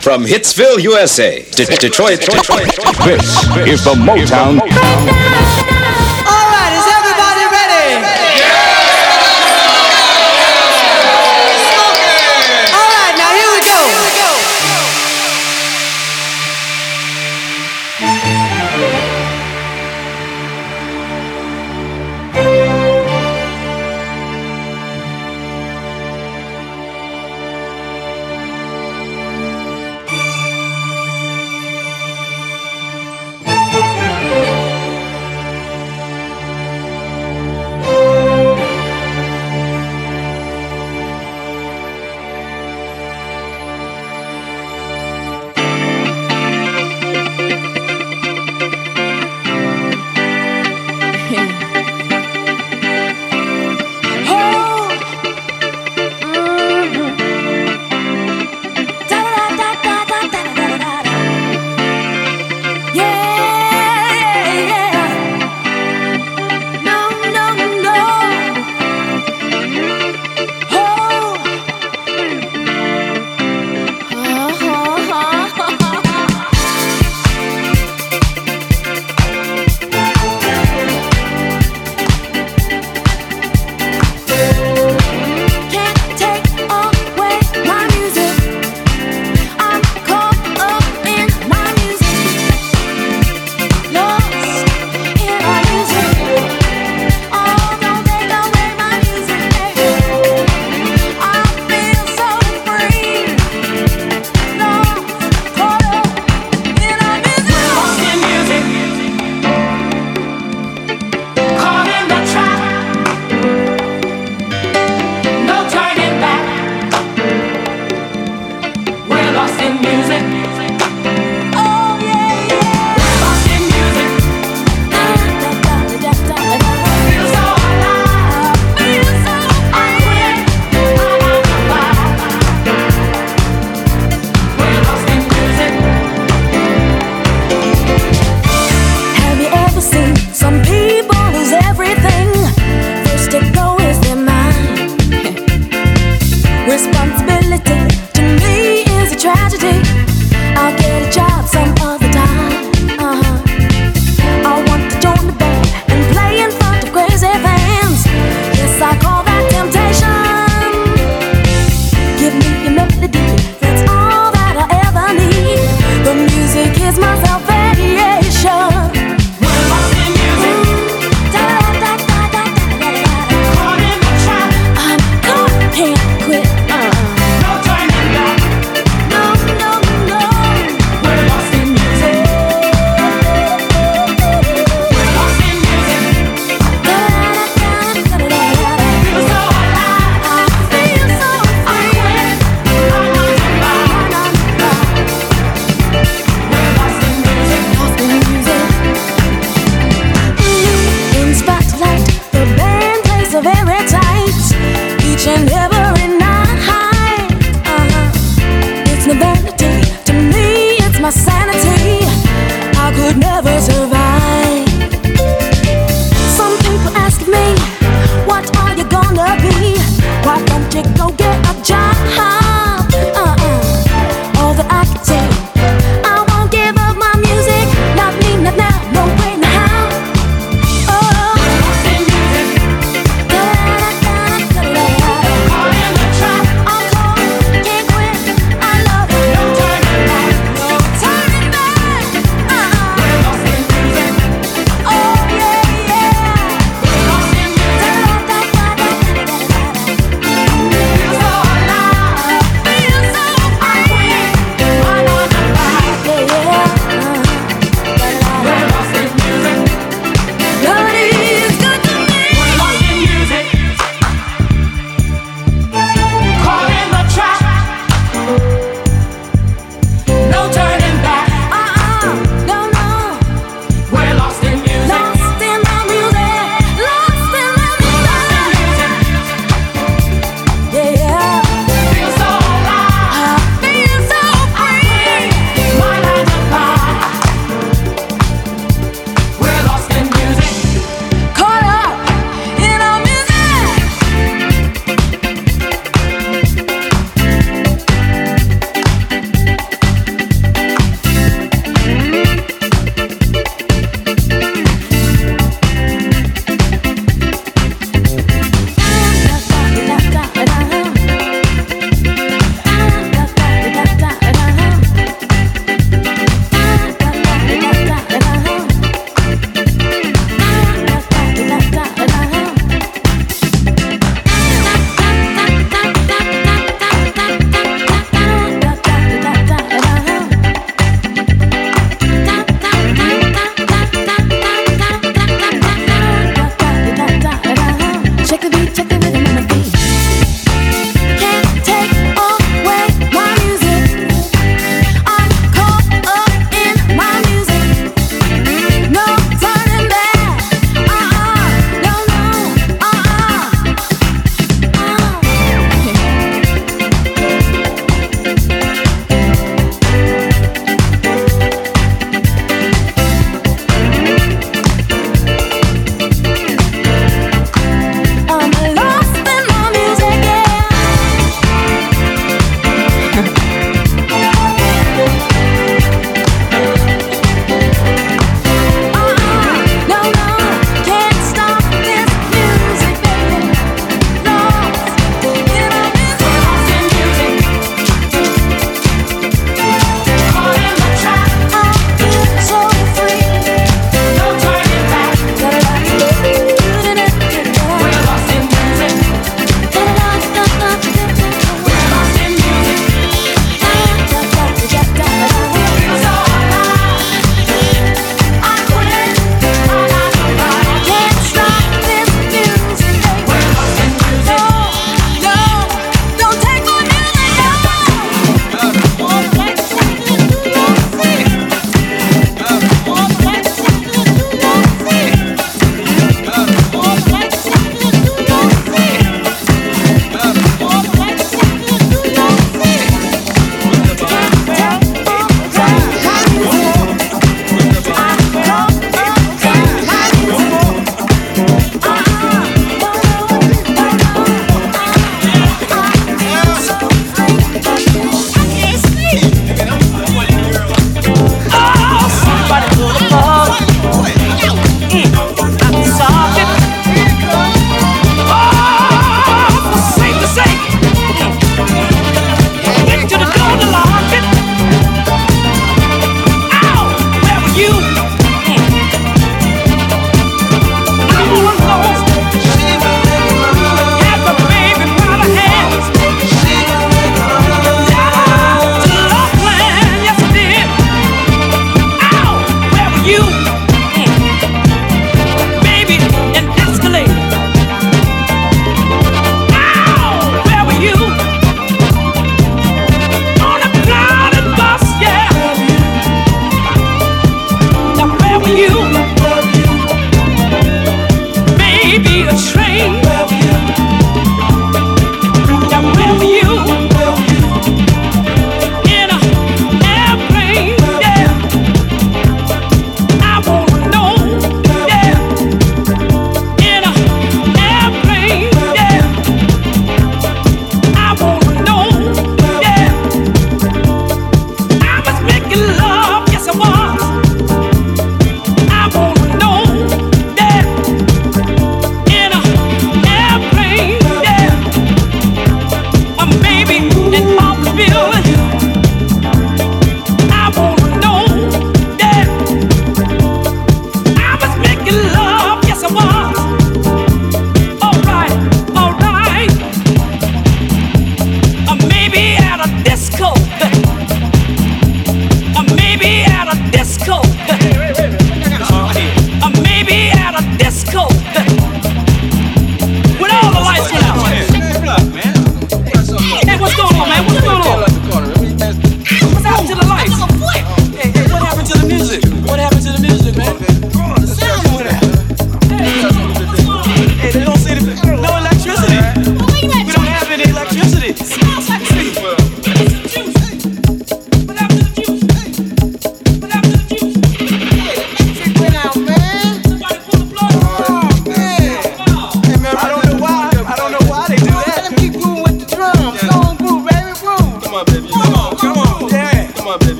From Hitsville, USA to Detroit, Detroit, Detroit. This is the Motown.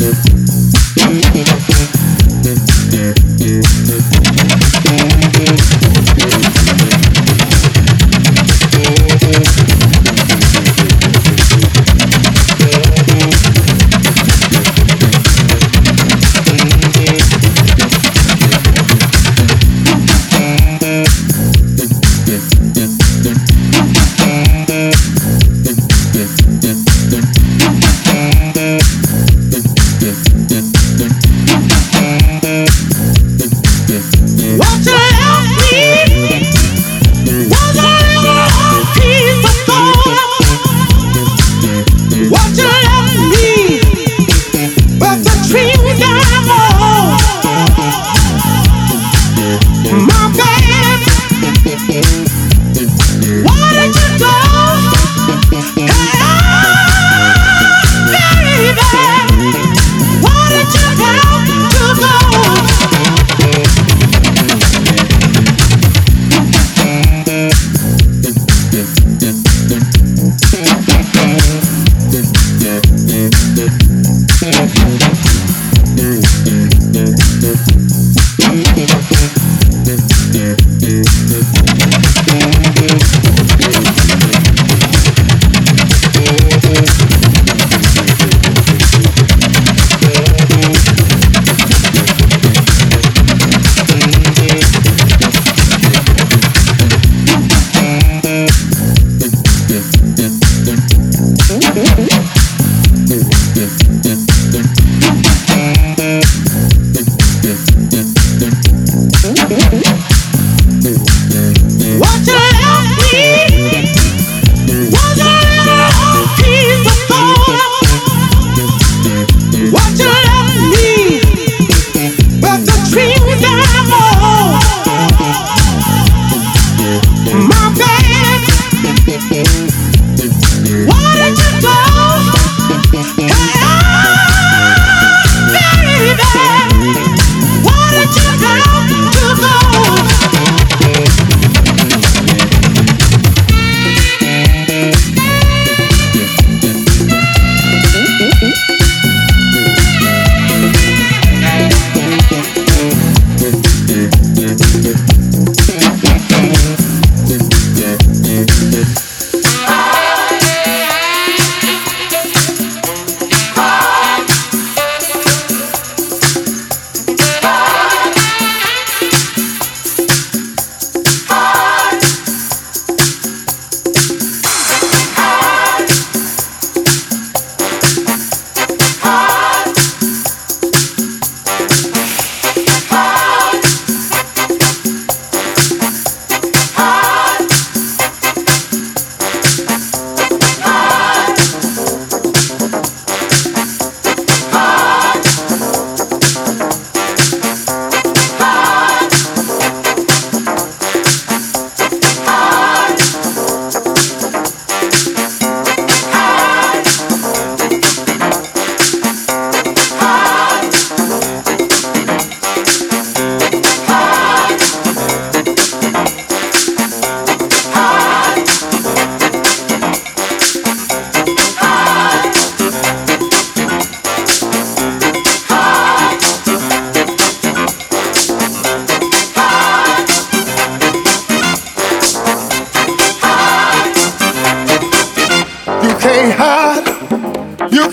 Thank you.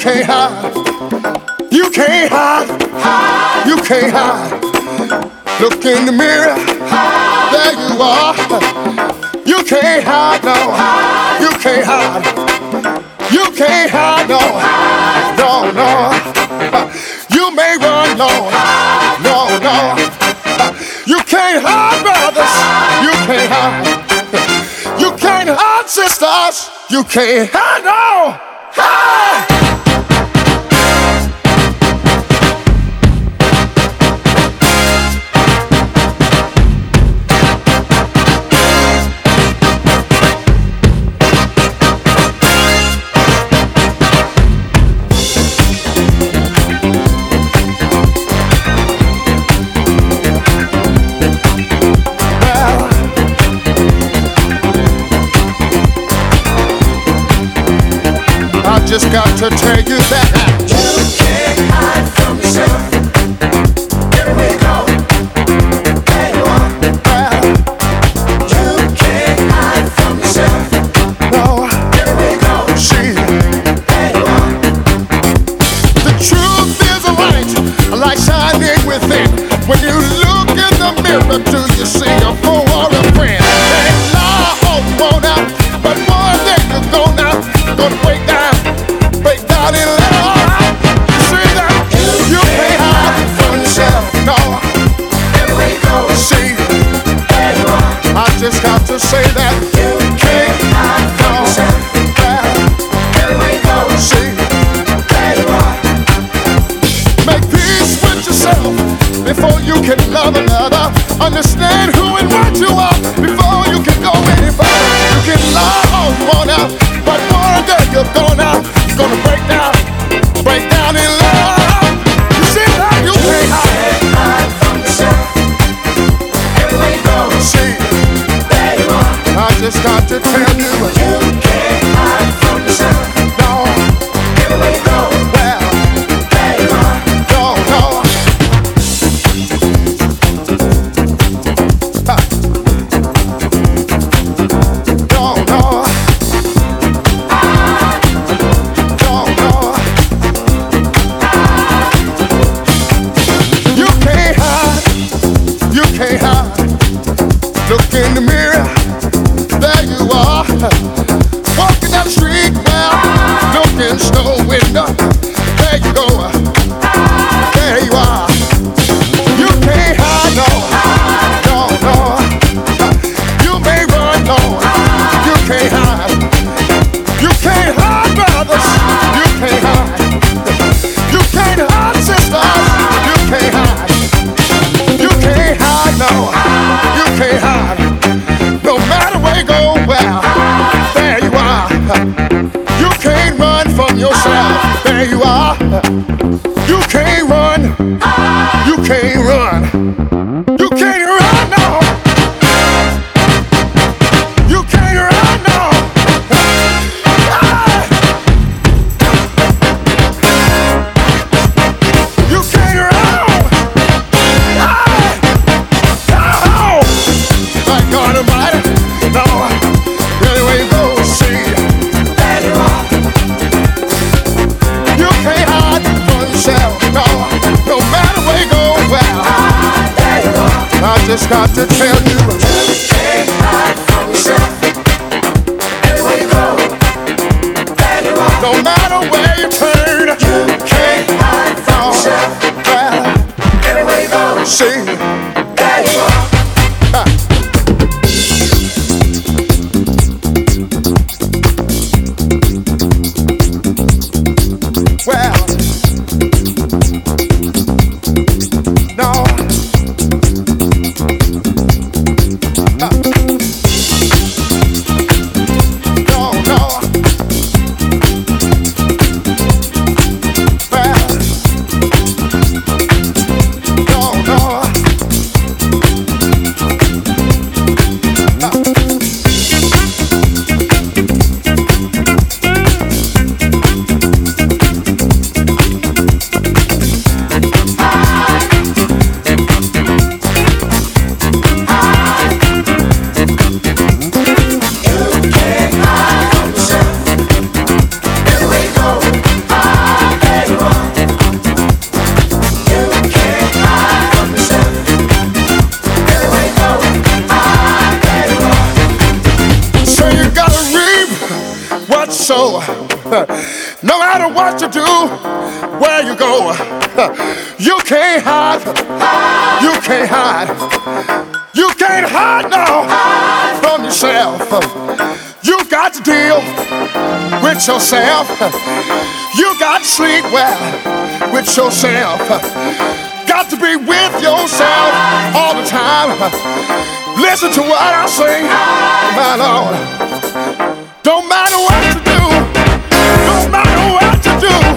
can't hide. You can't hide. hide. You can't hide. Look in the mirror. Hide. There you are. You can't hide no. Hide. You can't hide. You can't hide no. Hide. No, no. You may run no. Hide. No, no. You can't hide, brothers. You can't hide. You can't hide, sisters. You can't hide no. just got to tell you that. with yourself. You got to sleep well with yourself. Got to be with yourself all the time. Listen to what I sing, my Lord. Don't matter what to do. Don't matter what to do.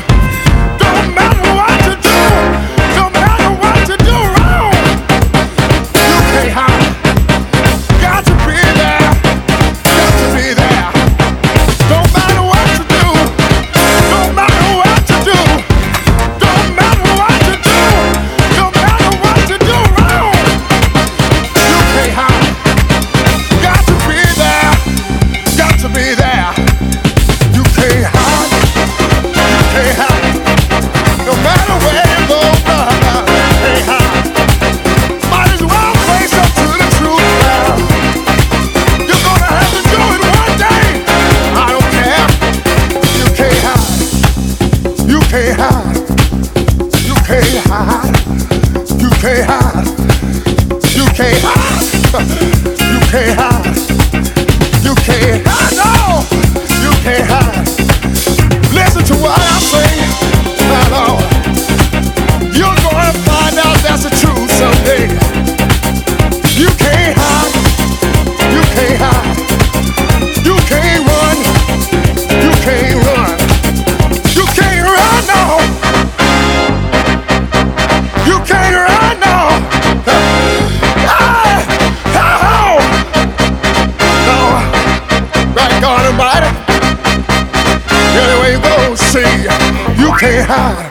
God